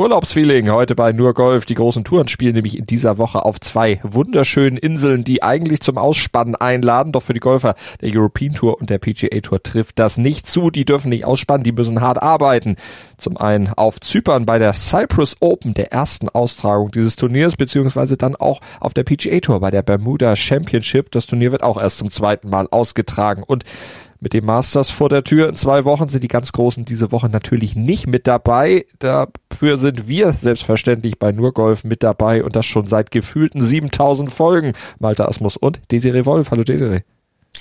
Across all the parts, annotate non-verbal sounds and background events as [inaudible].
Urlaubsfeeling heute bei Nur Golf. Die großen Touren spielen nämlich in dieser Woche auf zwei wunderschönen Inseln, die eigentlich zum Ausspannen einladen. Doch für die Golfer der European Tour und der PGA Tour trifft das nicht zu. Die dürfen nicht ausspannen, die müssen hart arbeiten. Zum einen auf Zypern bei der Cyprus Open, der ersten Austragung dieses Turniers, beziehungsweise dann auch auf der PGA Tour bei der Bermuda Championship. Das Turnier wird auch erst zum zweiten Mal ausgetragen. Und mit dem Masters vor der Tür in zwei Wochen sind die ganz Großen diese Woche natürlich nicht mit dabei. Dafür sind wir selbstverständlich bei Nurgolf mit dabei und das schon seit gefühlten 7000 Folgen. Malte Asmus und Desiree Wolf. Hallo Desiree.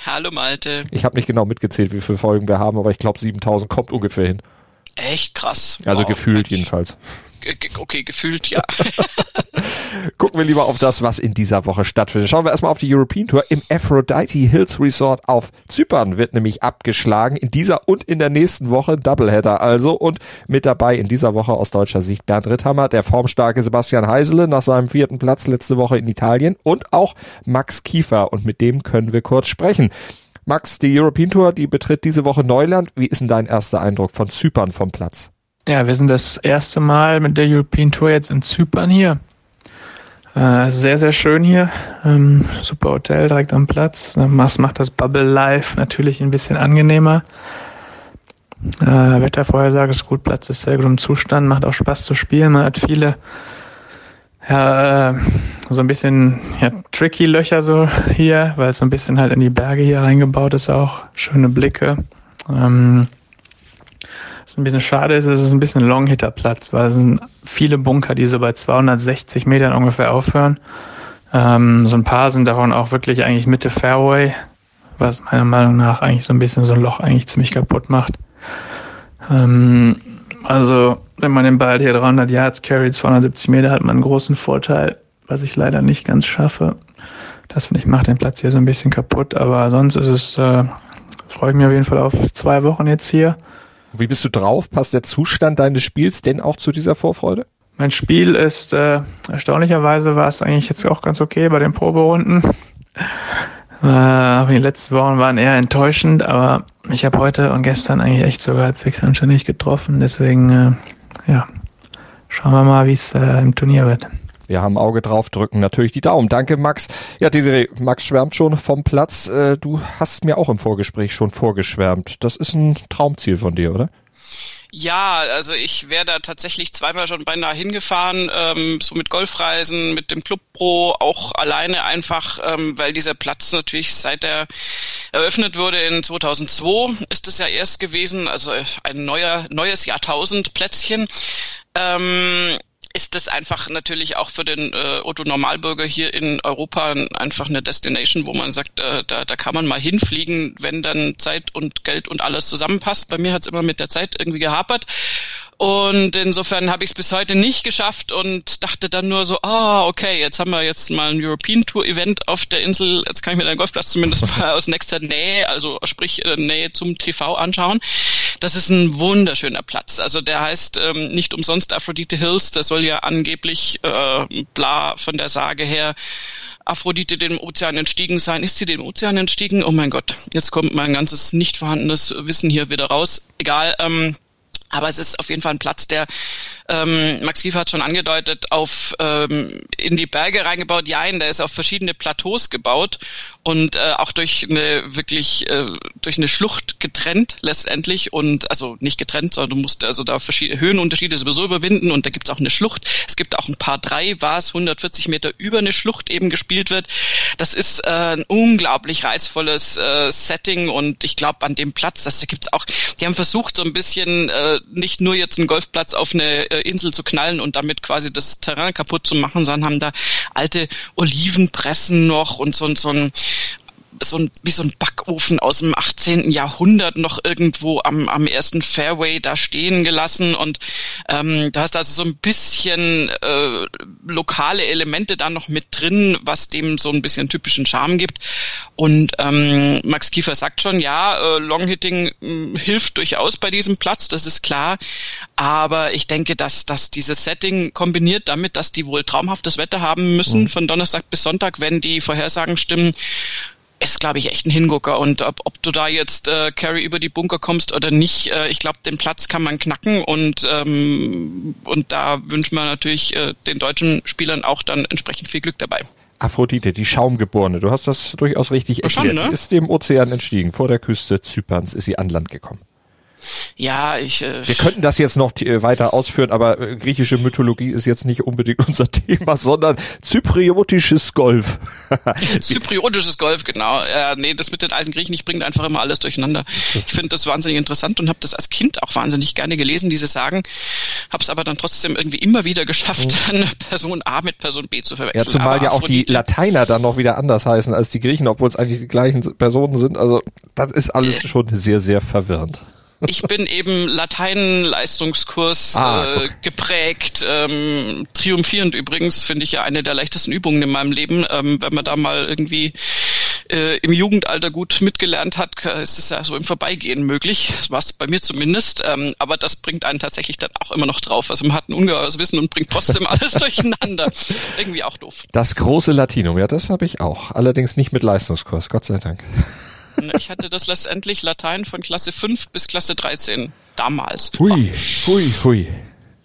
Hallo Malte. Ich habe nicht genau mitgezählt, wie viele Folgen wir haben, aber ich glaube 7000 kommt ungefähr hin. Echt krass. Also wow, gefühlt jedenfalls. Okay, gefühlt, ja. [laughs] Gucken wir lieber auf das, was in dieser Woche stattfindet. Schauen wir erstmal auf die European Tour. Im Aphrodite Hills Resort auf Zypern wird nämlich abgeschlagen. In dieser und in der nächsten Woche Doubleheader also. Und mit dabei in dieser Woche aus deutscher Sicht Bernd Ritthammer, der formstarke Sebastian Heisele nach seinem vierten Platz letzte Woche in Italien und auch Max Kiefer. Und mit dem können wir kurz sprechen. Max, die European Tour, die betritt diese Woche Neuland. Wie ist denn dein erster Eindruck von Zypern vom Platz? Ja, wir sind das erste Mal mit der European Tour jetzt in Zypern hier. Äh, sehr, sehr schön hier. Ähm, super Hotel direkt am Platz. Was macht das Bubble Live natürlich ein bisschen angenehmer. Äh, Wettervorhersage ist gut, Platz ist sehr gut im Zustand, macht auch Spaß zu spielen. Man hat viele, ja, äh, so ein bisschen ja, tricky Löcher so hier, weil es so ein bisschen halt in die Berge hier reingebaut ist auch. Schöne Blicke. Ähm, was ein bisschen schade ist, ist es ist ein bisschen Long-Hitter-Platz, weil es sind viele Bunker, die so bei 260 Metern ungefähr aufhören. Ähm, so ein paar sind davon auch wirklich eigentlich Mitte Fairway, was meiner Meinung nach eigentlich so ein bisschen so ein Loch eigentlich ziemlich kaputt macht. Ähm, also, wenn man den Ball hier 300 Yards carry, 270 Meter, hat man einen großen Vorteil, was ich leider nicht ganz schaffe. Das finde ich macht den Platz hier so ein bisschen kaputt, aber sonst ist es, äh, freue ich mich auf jeden Fall auf zwei Wochen jetzt hier. Wie bist du drauf? Passt der Zustand deines Spiels denn auch zu dieser Vorfreude? Mein Spiel ist äh, erstaunlicherweise war es eigentlich jetzt auch ganz okay bei den Proberunden. Äh, die letzten Wochen waren eher enttäuschend, aber ich habe heute und gestern eigentlich echt sogar halbwegs anständig getroffen. Deswegen, äh, ja, schauen wir mal, wie es äh, im Turnier wird. Wir haben Auge drauf, drücken natürlich die Daumen. Danke, Max. Ja, Desiree, Max schwärmt schon vom Platz. Äh, du hast mir auch im Vorgespräch schon vorgeschwärmt. Das ist ein Traumziel von dir, oder? Ja, also ich wäre da tatsächlich zweimal schon beinahe hingefahren, ähm, so mit Golfreisen, mit dem Club Pro, auch alleine einfach, ähm, weil dieser Platz natürlich seit er eröffnet wurde in 2002 ist es ja erst gewesen, also ein neuer neues Jahrtausend Plätzchen. Ähm, ist das einfach natürlich auch für den äh, Otto Normalbürger hier in Europa einfach eine Destination, wo man sagt, äh, da, da kann man mal hinfliegen, wenn dann Zeit und Geld und alles zusammenpasst. Bei mir hat es immer mit der Zeit irgendwie gehapert. Und insofern habe ich es bis heute nicht geschafft und dachte dann nur so, ah, okay, jetzt haben wir jetzt mal ein European Tour Event auf der Insel. Jetzt kann ich mir den Golfplatz zumindest [laughs] mal aus nächster Nähe, also sprich äh, Nähe zum TV anschauen. Das ist ein wunderschöner Platz. Also der heißt ähm, nicht umsonst Aphrodite Hills. Der soll ja angeblich äh, bla von der Sage her Aphrodite dem Ozean entstiegen sein. Ist sie dem Ozean entstiegen? Oh mein Gott, jetzt kommt mein ganzes nicht vorhandenes Wissen hier wieder raus. Egal. Ähm, aber es ist auf jeden Fall ein Platz, der ähm, Max Kiefer hat schon angedeutet, auf ähm, in die Berge reingebaut. Ja, der ist auf verschiedene Plateaus gebaut und äh, auch durch eine wirklich äh, durch eine Schlucht getrennt letztendlich und also nicht getrennt, sondern du musst also da verschiedene Höhenunterschiede sowieso überwinden und da gibt's auch eine Schlucht. Es gibt auch ein paar drei, was 140 Meter über eine Schlucht eben gespielt wird. Das ist äh, ein unglaublich reizvolles äh, Setting und ich glaube an dem Platz, das gibt's auch. Die haben versucht so ein bisschen äh, nicht nur jetzt einen Golfplatz auf eine äh, Insel zu knallen und damit quasi das Terrain kaputt zu machen, sondern haben da alte Olivenpressen noch und so, so ein so ein, wie so ein Backofen aus dem 18. Jahrhundert noch irgendwo am, am ersten Fairway da stehen gelassen und ähm, da hast du also so ein bisschen äh, lokale Elemente da noch mit drin, was dem so ein bisschen typischen Charme gibt. Und ähm, Max Kiefer sagt schon, ja, äh, Longhitting äh, hilft durchaus bei diesem Platz, das ist klar. Aber ich denke, dass, dass dieses Setting kombiniert damit, dass die wohl traumhaftes Wetter haben müssen, mhm. von Donnerstag bis Sonntag, wenn die Vorhersagen stimmen, ist, glaube ich, echt ein Hingucker. Und ob, ob du da jetzt äh, Carry über die Bunker kommst oder nicht, äh, ich glaube, den Platz kann man knacken und ähm, und da wünschen wir natürlich äh, den deutschen Spielern auch dann entsprechend viel Glück dabei. Aphrodite, die Schaumgeborene, du hast das durchaus richtig erklärt. Schon, ne? Die ist dem Ozean entstiegen. Vor der Küste Zyperns ist sie an Land gekommen. Ja, ich. Äh, Wir könnten das jetzt noch äh, weiter ausführen, aber äh, griechische Mythologie ist jetzt nicht unbedingt [laughs] unser Thema, sondern zypriotisches Golf. [laughs] zypriotisches Golf, genau. Äh, nee, das mit den alten Griechen, ich bringe einfach immer alles durcheinander. Ich finde das wahnsinnig interessant und habe das als Kind auch wahnsinnig gerne gelesen, diese Sagen. Habe es aber dann trotzdem irgendwie immer wieder geschafft, oh. dann Person A mit Person B zu verwechseln. Ja, zumal aber ja auch die Lateiner dann noch wieder anders heißen als die Griechen, obwohl es eigentlich die gleichen Personen sind. Also das ist alles äh. schon sehr, sehr verwirrend ich bin eben Latein-Leistungskurs ah, äh, geprägt. Ähm, triumphierend übrigens, finde ich ja eine der leichtesten Übungen in meinem Leben. Ähm, wenn man da mal irgendwie äh, im Jugendalter gut mitgelernt hat, ist es ja so im Vorbeigehen möglich. War es bei mir zumindest. Ähm, aber das bringt einen tatsächlich dann auch immer noch drauf. Also man hat ein ungeheures Wissen und bringt trotzdem [laughs] alles durcheinander. Irgendwie auch doof. Das große Latinum, ja, das habe ich auch. Allerdings nicht mit Leistungskurs, Gott sei Dank. Ich hatte das letztendlich Latein von Klasse 5 bis Klasse 13 damals. Hui, hui, hui.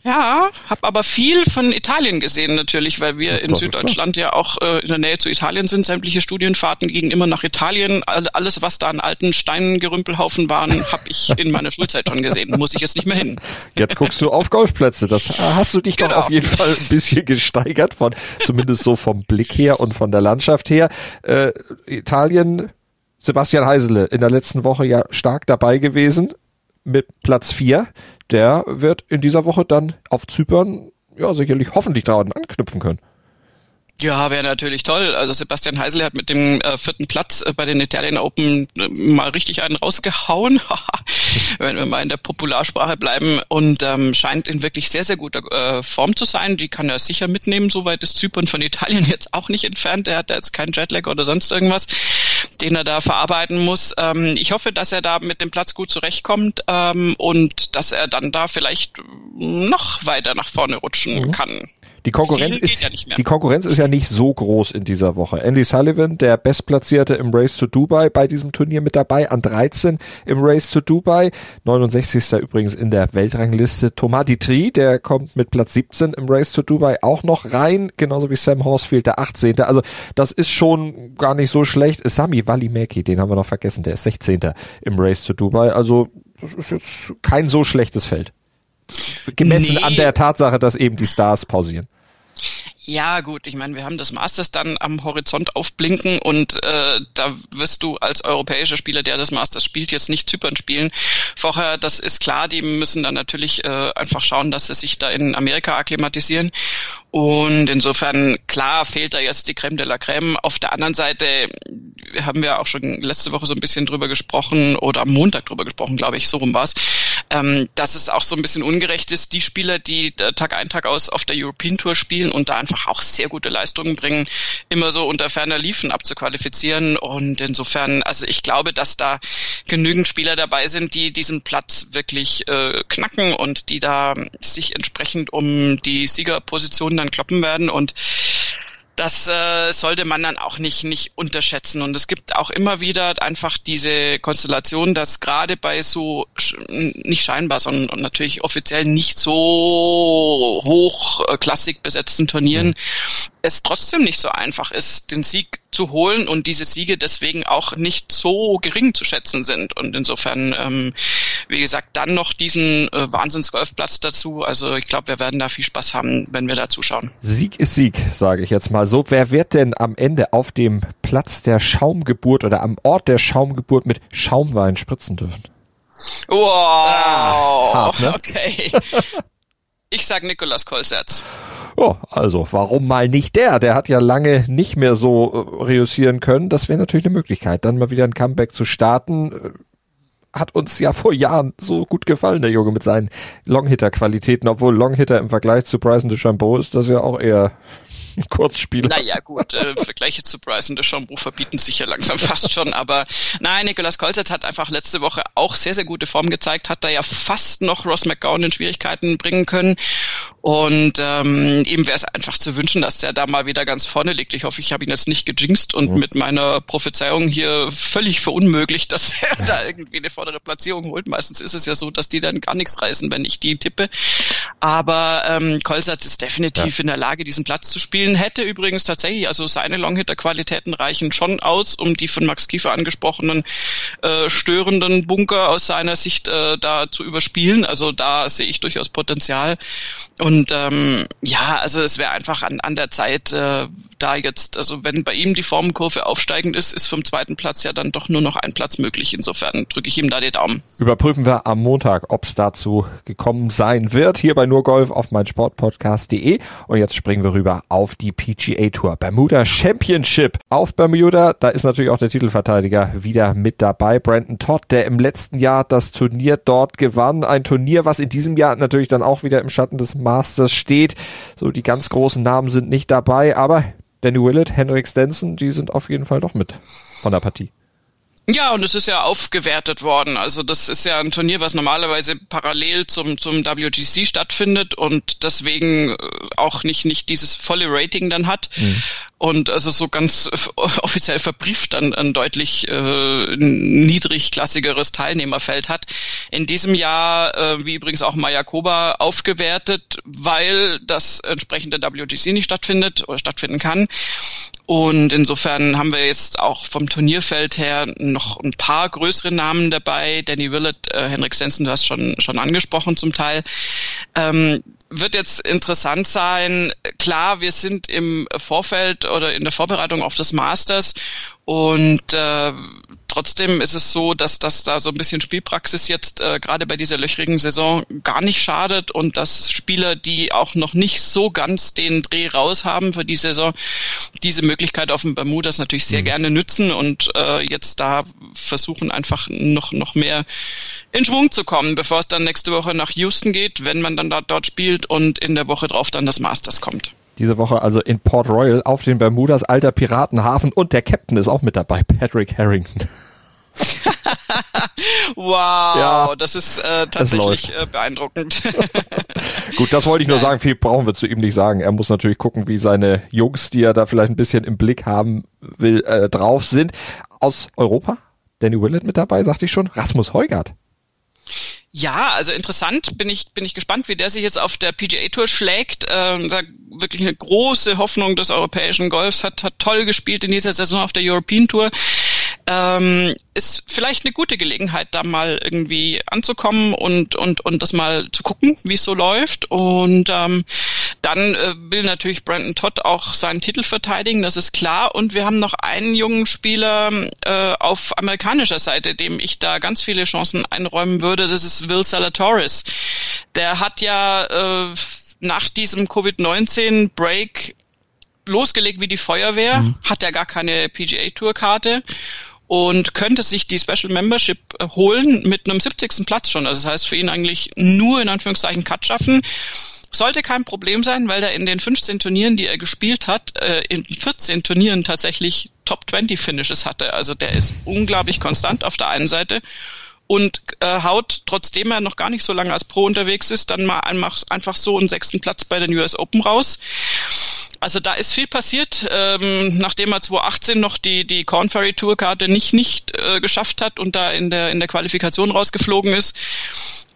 Ja, habe aber viel von Italien gesehen natürlich, weil wir in Süddeutschland ja auch äh, in der Nähe zu Italien sind. Sämtliche Studienfahrten gingen immer nach Italien. Alles, was da an alten Steingerümpelhaufen waren, habe ich in meiner Schulzeit schon gesehen. Muss ich jetzt nicht mehr hin. Jetzt guckst du auf Golfplätze. Das hast du dich genau. doch auf jeden Fall ein bisschen gesteigert von, zumindest so vom Blick her und von der Landschaft her. Äh, Italien Sebastian Heisele in der letzten Woche ja stark dabei gewesen mit Platz vier. Der wird in dieser Woche dann auf Zypern ja sicherlich hoffentlich daran anknüpfen können. Ja, wäre natürlich toll. Also Sebastian Heisel hat mit dem äh, vierten Platz äh, bei den Italian Open äh, mal richtig einen rausgehauen, [laughs] wenn wir mal in der Popularsprache bleiben und ähm, scheint in wirklich sehr, sehr guter äh, Form zu sein. Die kann er sicher mitnehmen. Soweit ist Zypern von Italien [laughs] jetzt auch nicht entfernt. Er hat da jetzt keinen Jetlag oder sonst irgendwas, den er da verarbeiten muss. Ähm, ich hoffe, dass er da mit dem Platz gut zurechtkommt ähm, und dass er dann da vielleicht noch weiter nach vorne rutschen mhm. kann. Die Konkurrenz ist, ja die Konkurrenz ist ja nicht so groß in dieser Woche. Andy Sullivan, der Bestplatzierte im Race to Dubai bei diesem Turnier mit dabei, an 13 im Race to Dubai, 69. übrigens in der Weltrangliste. Thomas Ditri, der kommt mit Platz 17 im Race to Dubai auch noch rein, genauso wie Sam Horsfield, der 18. Also das ist schon gar nicht so schlecht. Sami Valimeki, den haben wir noch vergessen, der ist 16. im Race to Dubai. Also das ist jetzt kein so schlechtes Feld. Gemessen nee. an der Tatsache, dass eben die Stars pausieren. Ja, gut, ich meine, wir haben das Masters dann am Horizont aufblinken und äh, da wirst du als europäischer Spieler, der das Masters spielt, jetzt nicht Zypern spielen. Vorher, das ist klar, die müssen dann natürlich äh, einfach schauen, dass sie sich da in Amerika akklimatisieren. Und insofern, klar, fehlt da jetzt die Creme de la Creme. Auf der anderen Seite haben wir auch schon letzte Woche so ein bisschen drüber gesprochen oder am Montag drüber gesprochen, glaube ich, so rum war's, ähm, dass es auch so ein bisschen ungerecht ist, die Spieler, die äh, Tag ein, Tag aus auf der European Tour spielen und da einfach einfach auch sehr gute Leistungen bringen, immer so unter ferner Liefen abzuqualifizieren. Und insofern, also ich glaube, dass da genügend Spieler dabei sind, die diesen Platz wirklich äh, knacken und die da sich entsprechend um die Siegerposition dann kloppen werden. Und das äh, sollte man dann auch nicht nicht unterschätzen und es gibt auch immer wieder einfach diese Konstellation, dass gerade bei so nicht scheinbar, sondern natürlich offiziell nicht so hochklassig besetzten Turnieren mhm. es trotzdem nicht so einfach ist, den Sieg zu holen und diese Siege deswegen auch nicht so gering zu schätzen sind. Und insofern, ähm, wie gesagt, dann noch diesen äh, Wahnsinns-Golfplatz dazu. Also ich glaube, wir werden da viel Spaß haben, wenn wir da zuschauen. Sieg ist Sieg, sage ich jetzt mal so. Wer wird denn am Ende auf dem Platz der Schaumgeburt oder am Ort der Schaumgeburt mit Schaumwein spritzen dürfen? Wow, ah, hart, ne? [laughs] okay. Ich sag Nikolas Kolsetz. Oh, also warum mal nicht der? Der hat ja lange nicht mehr so äh, reüssieren können. Das wäre natürlich eine Möglichkeit, dann mal wieder ein Comeback zu starten. Äh, hat uns ja vor Jahren so gut gefallen, der Junge mit seinen Longhitter-Qualitäten, obwohl Longhitter im Vergleich zu Bryson DeChambeau ist das ja auch eher [laughs] Kurzspieler. Naja, gut, äh, Vergleiche zu Bryson DeChambeau verbieten sich ja langsam [laughs] fast schon, aber nein, Nicolas Kolzert hat einfach letzte Woche auch sehr, sehr gute Form gezeigt, hat da ja fast noch Ross McGowan in Schwierigkeiten bringen können und ähm, ihm wäre es einfach zu wünschen, dass der da mal wieder ganz vorne liegt. Ich hoffe, ich habe ihn jetzt nicht gejinxt und mhm. mit meiner Prophezeiung hier völlig verunmöglicht, dass [laughs] er da irgendwie eine vordere Platzierung holt. Meistens ist es ja so, dass die dann gar nichts reißen, wenn ich die tippe. Aber ähm, Kolsatz ist definitiv ja. in der Lage, diesen Platz zu spielen. Hätte übrigens tatsächlich, also seine Longhitter-Qualitäten reichen schon aus, um die von Max Kiefer angesprochenen äh, störenden Bunker aus seiner Sicht äh, da zu überspielen. Also da sehe ich durchaus Potenzial. Und ähm, ja, also es wäre einfach an, an der Zeit, äh, da jetzt, also wenn bei ihm die Formkurve aufsteigend ist, ist vom zweiten Platz ja dann doch nur noch ein Platz möglich. Insofern drücke ich ihm da die Daumen. Überprüfen wir am Montag, ob es dazu gekommen sein wird, hier bei Nurgolf auf meinsportpodcast.de. Und jetzt springen wir rüber auf die PGA Tour. Bermuda Championship auf Bermuda. Da ist natürlich auch der Titelverteidiger wieder mit dabei. Brandon Todd, der im letzten Jahr das Turnier dort gewann. Ein Turnier, was in diesem Jahr natürlich dann auch wieder im Schatten des Masters steht. So die ganz großen Namen sind nicht dabei, aber Danny Willett, Henrik Stenson, die sind auf jeden Fall doch mit von der Partie. Ja, und es ist ja aufgewertet worden. Also das ist ja ein Turnier, was normalerweise parallel zum, zum WGC stattfindet und deswegen äh, auch nicht, nicht dieses volle Rating dann hat. Mhm. Und also so ganz offiziell verbrieft dann ein deutlich äh, niedrigklassigeres Teilnehmerfeld hat. In diesem Jahr, äh, wie übrigens auch Mayakoba, aufgewertet, weil das entsprechende WGC nicht stattfindet oder stattfinden kann. Und insofern haben wir jetzt auch vom Turnierfeld her noch ein paar größere Namen dabei. Danny Willett, äh, Henrik Stenson, du hast schon, schon angesprochen zum Teil. Ähm, wird jetzt interessant sein. Klar, wir sind im Vorfeld oder in der Vorbereitung auf das Masters und äh, trotzdem ist es so, dass dass da so ein bisschen Spielpraxis jetzt äh, gerade bei dieser löchrigen Saison gar nicht schadet und dass Spieler, die auch noch nicht so ganz den Dreh raus haben für die Saison, diese Möglichkeit auf dem Bermudas natürlich sehr mhm. gerne nützen und äh, jetzt da versuchen einfach noch noch mehr in Schwung zu kommen, bevor es dann nächste Woche nach Houston geht, wenn man dann da, dort spielt und in der Woche drauf dann das Masters kommt. Diese Woche also in Port Royal auf den Bermudas, alter Piratenhafen und der Captain ist auch mit dabei, Patrick Harrington. [laughs] wow, ja, das ist äh, tatsächlich äh, beeindruckend. [laughs] Gut, das wollte ich nur sagen. Viel brauchen wir zu ihm nicht sagen. Er muss natürlich gucken, wie seine Jungs, die er da vielleicht ein bisschen im Blick haben will, äh, drauf sind. Aus Europa? Danny Willett mit dabei, sagte ich schon. Rasmus Heugart. Ja, also interessant. Bin ich bin ich gespannt, wie der sich jetzt auf der PGA Tour schlägt. Ähm, da wirklich eine große Hoffnung des europäischen Golfs hat hat toll gespielt in dieser Saison auf der European Tour ähm, ist vielleicht eine gute Gelegenheit, da mal irgendwie anzukommen und und und das mal zu gucken, wie es so läuft. Und ähm, dann äh, will natürlich Brandon Todd auch seinen Titel verteidigen, das ist klar. Und wir haben noch einen jungen Spieler äh, auf amerikanischer Seite, dem ich da ganz viele Chancen einräumen würde. Das ist Will Salatoris. Der hat ja äh, nach diesem Covid-19-Break losgelegt wie die Feuerwehr, mhm. hat er gar keine PGA-Tour-Karte und könnte sich die Special Membership äh, holen mit einem 70. Platz schon. Also das heißt für ihn eigentlich nur in Anführungszeichen Cut schaffen. Sollte kein Problem sein, weil er in den 15 Turnieren, die er gespielt hat, äh, in 14 Turnieren tatsächlich Top 20 Finishes hatte. Also der ist unglaublich konstant auf der einen Seite und äh, haut, trotzdem er noch gar nicht so lange als Pro unterwegs ist, dann mal einfach, so einen sechsten Platz bei den US Open raus. Also da ist viel passiert, ähm, nachdem er 2018 noch die die Corn Ferry Tourkarte nicht nicht äh, geschafft hat und da in der in der Qualifikation rausgeflogen ist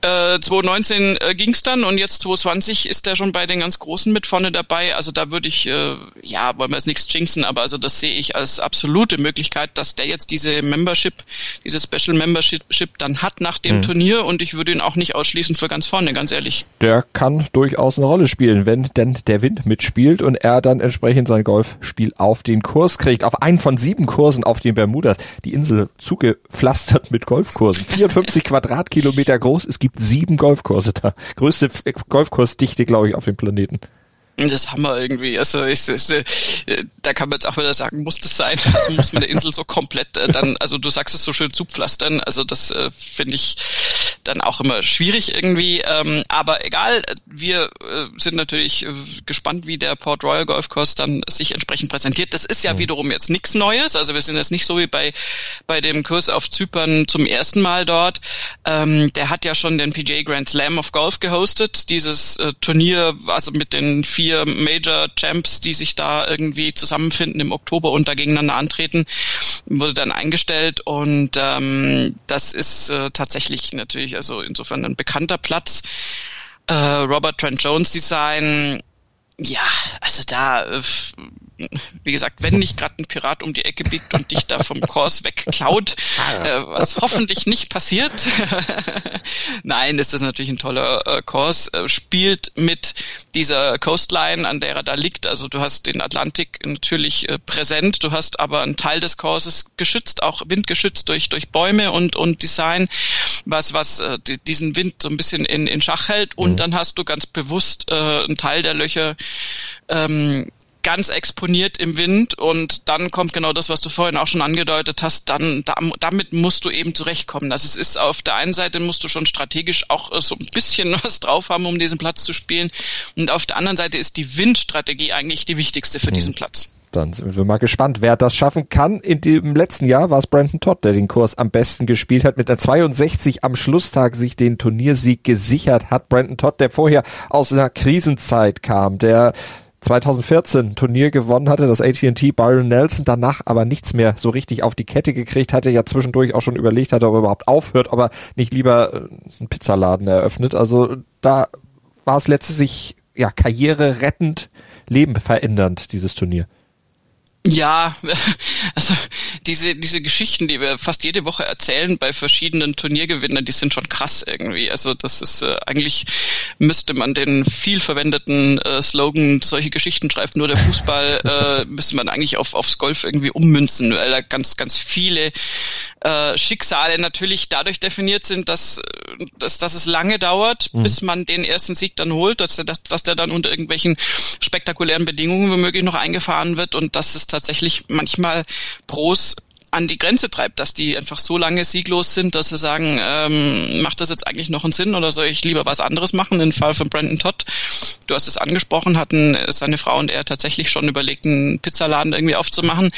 äh, 2019 äh, ging es dann und jetzt 2020 ist er schon bei den ganz Großen mit vorne dabei. Also da würde ich, äh, ja, wollen wir es nichts jinxen, aber also das sehe ich als absolute Möglichkeit, dass der jetzt diese Membership, diese Special Membership dann hat nach dem mhm. Turnier und ich würde ihn auch nicht ausschließen für ganz vorne, ganz ehrlich. Der kann durchaus eine Rolle spielen, wenn denn der Wind mitspielt und er dann entsprechend sein Golfspiel auf den Kurs kriegt. Auf einen von sieben Kursen auf den Bermudas. Die Insel zugepflastert mit Golfkursen. [laughs] 54 Quadratkilometer groß. Es gibt sieben Golfkurse da. Größte Golfkursdichte, glaube ich, auf dem Planeten. Das ist Hammer irgendwie. Also ich, ich, äh, da kann man jetzt auch wieder sagen, muss das sein? [laughs] Also muss man der Insel so komplett äh, dann, also du sagst es so schön zupflastern. Also das äh, finde ich dann auch immer schwierig irgendwie. Ähm, aber egal, wir äh, sind natürlich äh, gespannt, wie der Port Royal Golf Course dann sich entsprechend präsentiert. Das ist ja mhm. wiederum jetzt nichts Neues. Also wir sind jetzt nicht so wie bei bei dem Kurs auf Zypern zum ersten Mal dort. Ähm, der hat ja schon den PGA Grand Slam of Golf gehostet. Dieses äh, Turnier, also mit den vier vier Major Champs, die sich da irgendwie zusammenfinden im Oktober und da gegeneinander antreten, wurde dann eingestellt und ähm, das ist äh, tatsächlich natürlich also insofern ein bekannter Platz. Äh, Robert Trent Jones Design, ja, also da äh, wie gesagt, wenn nicht gerade ein Pirat um die Ecke biegt und dich da vom Kurs wegklaut, ah, äh, was hoffentlich nicht passiert. [laughs] Nein, ist das natürlich ein toller äh, Kurs. Äh, spielt mit dieser Coastline, an der er da liegt. Also du hast den Atlantik natürlich äh, präsent, du hast aber einen Teil des Kurses geschützt, auch windgeschützt durch durch Bäume und und Design, was was äh, diesen Wind so ein bisschen in in Schach hält. Und mhm. dann hast du ganz bewusst äh, einen Teil der Löcher ähm, ganz exponiert im Wind und dann kommt genau das, was du vorhin auch schon angedeutet hast, dann da, damit musst du eben zurechtkommen. Also es ist auf der einen Seite musst du schon strategisch auch äh, so ein bisschen [laughs] was drauf haben, um diesen Platz zu spielen und auf der anderen Seite ist die Windstrategie eigentlich die wichtigste für mhm. diesen Platz. Dann sind wir mal gespannt, wer das schaffen kann. In dem letzten Jahr war es Brandon Todd, der den Kurs am besten gespielt hat, mit der 62 am Schlusstag sich den Turniersieg gesichert hat. Brandon Todd, der vorher aus einer Krisenzeit kam, der 2014 Turnier gewonnen hatte, das AT&T Byron Nelson, danach aber nichts mehr so richtig auf die Kette gekriegt hatte, ja zwischendurch auch schon überlegt hatte, ob er überhaupt aufhört, ob er nicht lieber äh, einen Pizzaladen eröffnet. Also da war es letztlich ja Karriere rettend, Leben verändernd, dieses Turnier. Ja, [laughs] also diese, diese Geschichten, die wir fast jede Woche erzählen bei verschiedenen Turniergewinnern, die sind schon krass irgendwie. Also das ist äh, eigentlich müsste man den viel verwendeten äh, Slogan, solche Geschichten schreibt nur der Fußball, [laughs] äh, müsste man eigentlich auf, aufs Golf irgendwie ummünzen, weil da ganz, ganz viele äh, Schicksale natürlich dadurch definiert sind, dass, dass, dass es lange dauert, mhm. bis man den ersten Sieg dann holt, dass, dass, dass der dann unter irgendwelchen spektakulären Bedingungen womöglich noch eingefahren wird und dass es tatsächlich manchmal Pros an die Grenze treibt, dass die einfach so lange sieglos sind, dass sie sagen, ähm, macht das jetzt eigentlich noch einen Sinn oder soll ich lieber was anderes machen? Im Fall von Brandon Todd, du hast es angesprochen, hatten seine Frau und er tatsächlich schon überlegt, einen Pizzaladen irgendwie aufzumachen.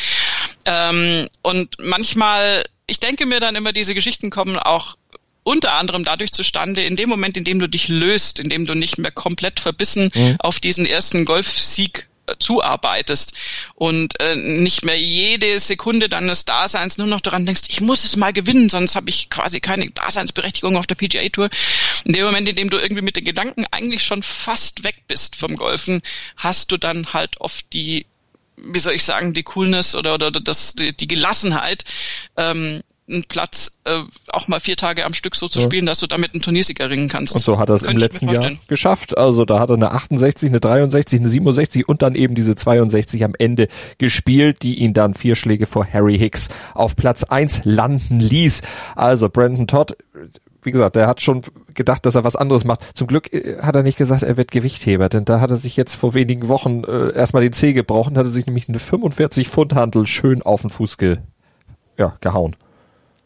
Ähm, und manchmal, ich denke mir dann immer, diese Geschichten kommen auch unter anderem dadurch zustande, in dem Moment, in dem du dich löst, in dem du nicht mehr komplett verbissen mhm. auf diesen ersten Golfsieg zuarbeitest und äh, nicht mehr jede Sekunde deines Daseins nur noch daran denkst, ich muss es mal gewinnen, sonst habe ich quasi keine Daseinsberechtigung auf der PGA Tour. In dem Moment, in dem du irgendwie mit den Gedanken eigentlich schon fast weg bist vom Golfen, hast du dann halt oft die wie soll ich sagen, die Coolness oder, oder das, die, die Gelassenheit, ähm, einen Platz äh, auch mal vier Tage am Stück so zu ja. spielen, dass du damit einen Turniersieger erringen kannst. Und so hat er es im letzten Jahr geschafft. Also da hat er eine 68, eine 63, eine 67 und dann eben diese 62 am Ende gespielt, die ihn dann vier Schläge vor Harry Hicks auf Platz eins landen ließ. Also Brandon Todd, wie gesagt, der hat schon gedacht, dass er was anderes macht. Zum Glück äh, hat er nicht gesagt, er wird Gewichtheber, denn da hat er sich jetzt vor wenigen Wochen äh, erstmal den Zeh gebrochen, hat er sich nämlich eine 45 Pfund Handel schön auf den Fuß ge ja, gehauen.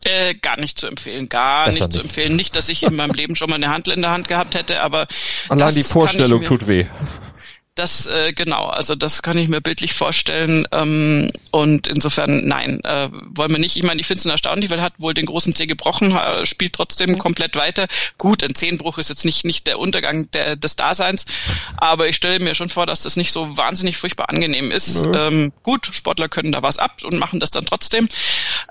Äh, gar nicht zu empfehlen, gar nicht, nicht, zu empfehlen. Nicht, dass ich in meinem Leben schon mal eine Handel in der Hand gehabt hätte, aber allein die Vorstellung tut weh. Das äh, genau, also das kann ich mir bildlich vorstellen. Ähm, und insofern, nein, äh, wollen wir nicht. Ich meine, ich finde es erstaunlich, weil er hat wohl den großen Zeh gebrochen, spielt trotzdem mhm. komplett weiter. Gut, ein Zehnbruch ist jetzt nicht, nicht der Untergang der, des Daseins, aber ich stelle mir schon vor, dass das nicht so wahnsinnig furchtbar angenehm ist. Mhm. Ähm, gut, Sportler können da was ab und machen das dann trotzdem.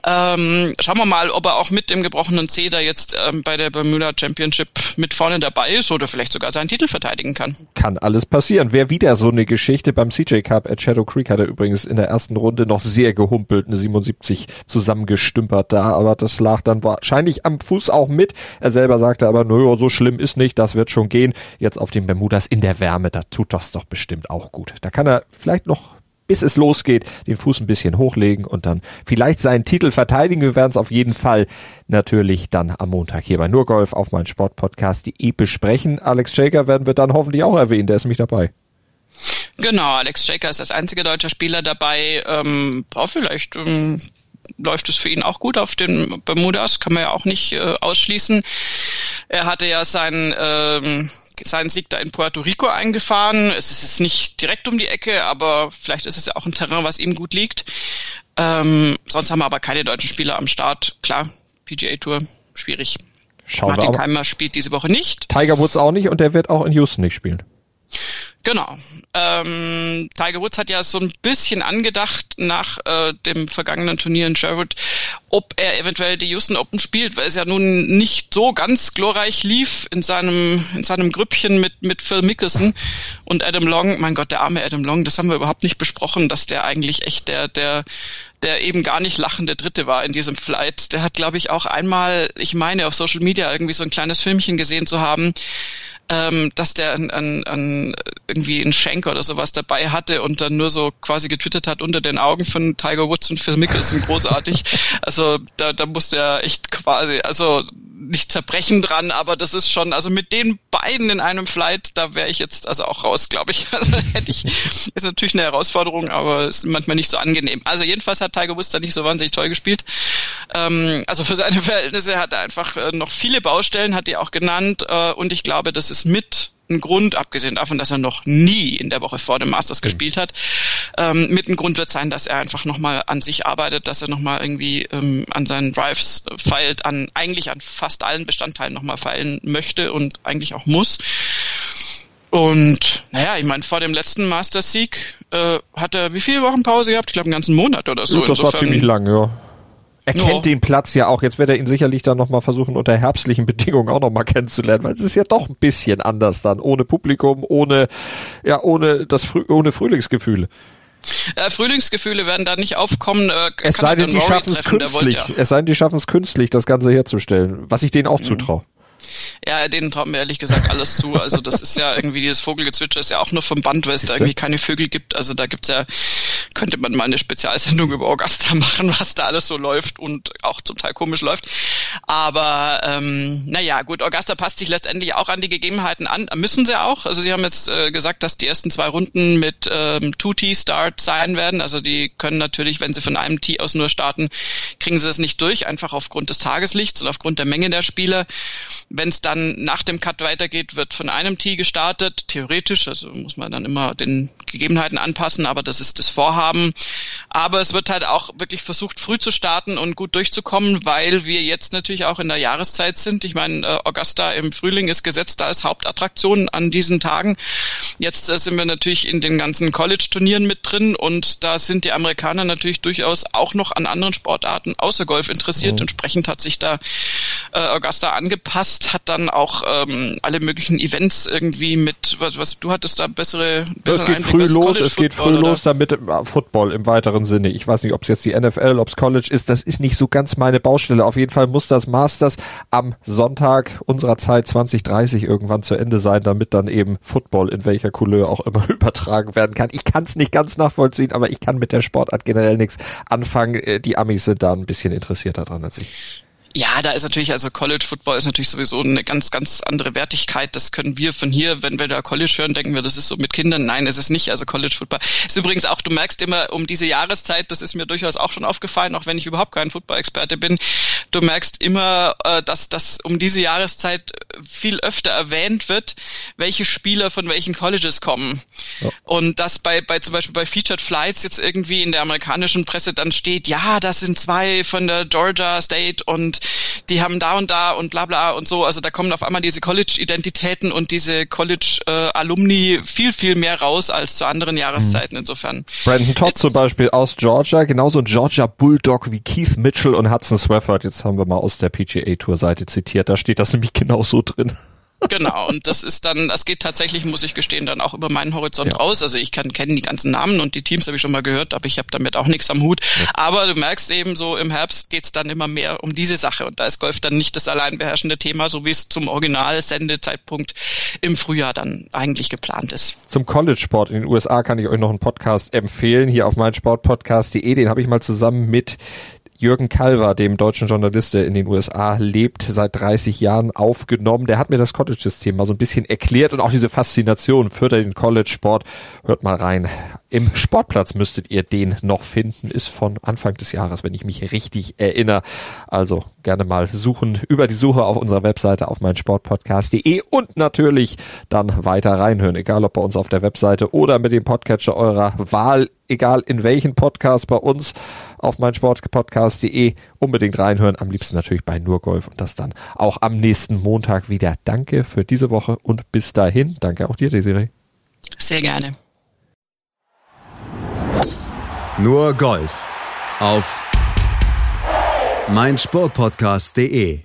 Ähm, schauen wir mal, ob er auch mit dem gebrochenen Zeh da jetzt ähm, bei der Bermuda Championship mit vorne dabei ist oder vielleicht sogar seinen Titel verteidigen kann. Kann alles passieren. Wer wieder so eine Geschichte. Beim CJ Cup at Shadow Creek hat er übrigens in der ersten Runde noch sehr gehumpelt, eine 77 zusammengestümpert da, aber das lag dann wahrscheinlich am Fuß auch mit. Er selber sagte aber, naja, so schlimm ist nicht, das wird schon gehen. Jetzt auf den Bermudas in der Wärme, da tut das doch bestimmt auch gut. Da kann er vielleicht noch bis es losgeht, den Fuß ein bisschen hochlegen und dann vielleicht seinen Titel verteidigen. Wir werden es auf jeden Fall natürlich dann am Montag hier bei Nurgolf auf meinen Sportpodcast die E besprechen. Alex Jager werden wir dann hoffentlich auch erwähnen, der ist nämlich dabei. Genau, Alex Shaker ist als einziger deutscher Spieler dabei. Ähm, oh, vielleicht ähm, läuft es für ihn auch gut auf den Bermudas, kann man ja auch nicht äh, ausschließen. Er hatte ja seinen ähm, seinen Sieg da in Puerto Rico eingefahren. Es ist nicht direkt um die Ecke, aber vielleicht ist es ja auch ein Terrain, was ihm gut liegt. Ähm, sonst haben wir aber keine deutschen Spieler am Start. Klar, PGA Tour, schwierig. Schauen Martin wir. Keimer spielt diese Woche nicht. Tiger Woods auch nicht und der wird auch in Houston nicht spielen. Genau. Ähm, Tiger Woods hat ja so ein bisschen angedacht nach äh, dem vergangenen Turnier in Sherwood, ob er eventuell die Houston Open spielt, weil es ja nun nicht so ganz glorreich lief in seinem in seinem Grüppchen mit mit Phil Mickelson und Adam Long. Mein Gott, der arme Adam Long, das haben wir überhaupt nicht besprochen, dass der eigentlich echt der der der eben gar nicht lachende Dritte war in diesem Flight. Der hat, glaube ich, auch einmal, ich meine, auf Social Media irgendwie so ein kleines Filmchen gesehen zu haben, ähm, dass der an, an, an irgendwie einen Schenk oder sowas dabei hatte und dann nur so quasi getwittert hat unter den Augen von Tiger Woods und Phil Mickelson großartig. [laughs] Also da, da musste er echt quasi, also nicht zerbrechen dran, aber das ist schon, also mit den beiden in einem Flight, da wäre ich jetzt also auch raus, glaube ich. [laughs] Also hätte ich, ist natürlich eine Herausforderung, aber ist manchmal nicht so angenehm. Also jedenfalls hat Tiger Woods da nicht so wahnsinnig toll gespielt. Ähm, also für seine [laughs] Verhältnisse hat er einfach äh, noch viele Baustellen, hat die auch genannt äh, und ich glaube, das ist mit ein Grund, abgesehen davon, dass er noch nie in der Woche vor dem Masters mhm. gespielt hat, ähm, mit ein Grund wird sein, dass er einfach nochmal an sich arbeitet, dass er nochmal irgendwie ähm, an seinen Drives feilt, an eigentlich an fast allen Bestandteilen nochmal feilen möchte und eigentlich auch muss. Und naja, ich meine, vor dem letzten Masters-Sieg äh, hat er wie viele Wochen Pause gehabt? Ich glaube, einen ganzen Monat oder so. das Insofern, war ziemlich lang, ja. Er ja. kennt den Platz ja auch. Jetzt wird er ihn sicherlich dann nochmal versuchen, unter herbstlichen Bedingungen auch nochmal kennenzulernen, weil es ist ja doch ein bisschen anders dann. Ohne Publikum, ohne, ja, ohne das, Früh ohne Frühlingsgefühle. Äh, Frühlingsgefühle werden da nicht aufkommen. Äh, es sei denn, die schaffen es künstlich. Ja. Es sei denn, die schaffen es künstlich, das Ganze herzustellen. Was ich denen auch mhm. zutraue. Ja, denen trauen wir ehrlich gesagt alles zu. Also das ist ja irgendwie dieses Vogelgezwitscher ist ja auch nur vom Band, weil es da irgendwie keine Vögel gibt. Also da gibt's ja, könnte man mal eine Spezialsendung über Augusta machen, was da alles so läuft und auch zum Teil komisch läuft. Aber ähm, naja, gut, Augusta passt sich letztendlich auch an die Gegebenheiten an. Müssen sie auch. Also sie haben jetzt äh, gesagt, dass die ersten zwei Runden mit ähm, Two-T-Start sein werden. Also die können natürlich, wenn sie von einem Tee aus nur starten, kriegen sie das nicht durch, einfach aufgrund des Tageslichts und aufgrund der Menge der Spieler. Wenn es dann nach dem Cut weitergeht, wird von einem Tee gestartet, theoretisch, also muss man dann immer den Gegebenheiten anpassen, aber das ist das Vorhaben. Aber es wird halt auch wirklich versucht, früh zu starten und gut durchzukommen, weil wir jetzt natürlich auch in der Jahreszeit sind. Ich meine, äh, Augusta im Frühling ist gesetzt da als Hauptattraktion an diesen Tagen. Jetzt äh, sind wir natürlich in den ganzen College-Turnieren mit drin und da sind die Amerikaner natürlich durchaus auch noch an anderen Sportarten außer Golf interessiert. Mhm. Entsprechend hat sich da äh, Augusta angepasst hat dann auch ähm, alle möglichen Events irgendwie mit, was, was du hattest da bessere, bessere Es geht früh los, es geht früh oder? los damit äh, Football im weiteren Sinne. Ich weiß nicht, ob es jetzt die NFL, ob es College ist, das ist nicht so ganz meine Baustelle. Auf jeden Fall muss das Masters am Sonntag unserer Zeit 2030 irgendwann zu Ende sein, damit dann eben Football in welcher Couleur auch immer [laughs] übertragen werden kann. Ich kann es nicht ganz nachvollziehen, aber ich kann mit der Sportart generell nichts anfangen. Äh, die Amis sind da ein bisschen interessierter dran als ich. Ja, da ist natürlich, also College Football ist natürlich sowieso eine ganz, ganz andere Wertigkeit. Das können wir von hier, wenn wir da College hören, denken wir, das ist so mit Kindern. Nein, es ist nicht. Also College Football ist übrigens auch, du merkst immer um diese Jahreszeit, das ist mir durchaus auch schon aufgefallen, auch wenn ich überhaupt kein Football-Experte bin. Du merkst immer, äh, dass das um diese Jahreszeit viel öfter erwähnt wird, welche Spieler von welchen Colleges kommen. Ja. Und dass bei, bei zum Beispiel bei Featured Flights jetzt irgendwie in der amerikanischen Presse dann steht, ja, das sind zwei von der Georgia State und die haben da und da und bla bla und so. Also da kommen auf einmal diese College-Identitäten und diese College-Alumni viel, viel mehr raus als zu anderen Jahreszeiten. Insofern. Brandon Todd zum Beispiel aus Georgia, genauso ein Georgia Bulldog wie Keith Mitchell und Hudson Swafford. Jetzt haben wir mal aus der PGA Tour Seite zitiert. Da steht das nämlich genau so drin. Genau, und das ist dann, das geht tatsächlich, muss ich gestehen, dann auch über meinen Horizont ja. raus. Also ich kann kennen die ganzen Namen und die Teams habe ich schon mal gehört, aber ich habe damit auch nichts am Hut. Ja. Aber du merkst eben so, im Herbst geht's dann immer mehr um diese Sache und da ist Golf dann nicht das allein beherrschende Thema, so wie es zum Original-Sendezeitpunkt im Frühjahr dann eigentlich geplant ist. Zum College-Sport in den USA kann ich euch noch einen Podcast empfehlen, hier auf meinsportpodcast.de, den habe ich mal zusammen mit Jürgen Calver, dem deutschen Journalist, der in den USA lebt, seit 30 Jahren aufgenommen. Der hat mir das College-System mal so ein bisschen erklärt und auch diese Faszination für den College-Sport. Hört mal rein. Im Sportplatz müsstet ihr den noch finden. Ist von Anfang des Jahres, wenn ich mich richtig erinnere. Also gerne mal suchen über die Suche auf unserer Webseite auf meinsportpodcast.de und natürlich dann weiter reinhören, egal ob bei uns auf der Webseite oder mit dem Podcatcher eurer Wahl, egal in welchen Podcast bei uns auf meinsportpodcast.de unbedingt reinhören. Am liebsten natürlich bei nur Golf und das dann auch am nächsten Montag wieder. Danke für diese Woche und bis dahin. Danke auch dir, Desiree. Sehr gerne. Nur Golf auf meinsportpodcast.de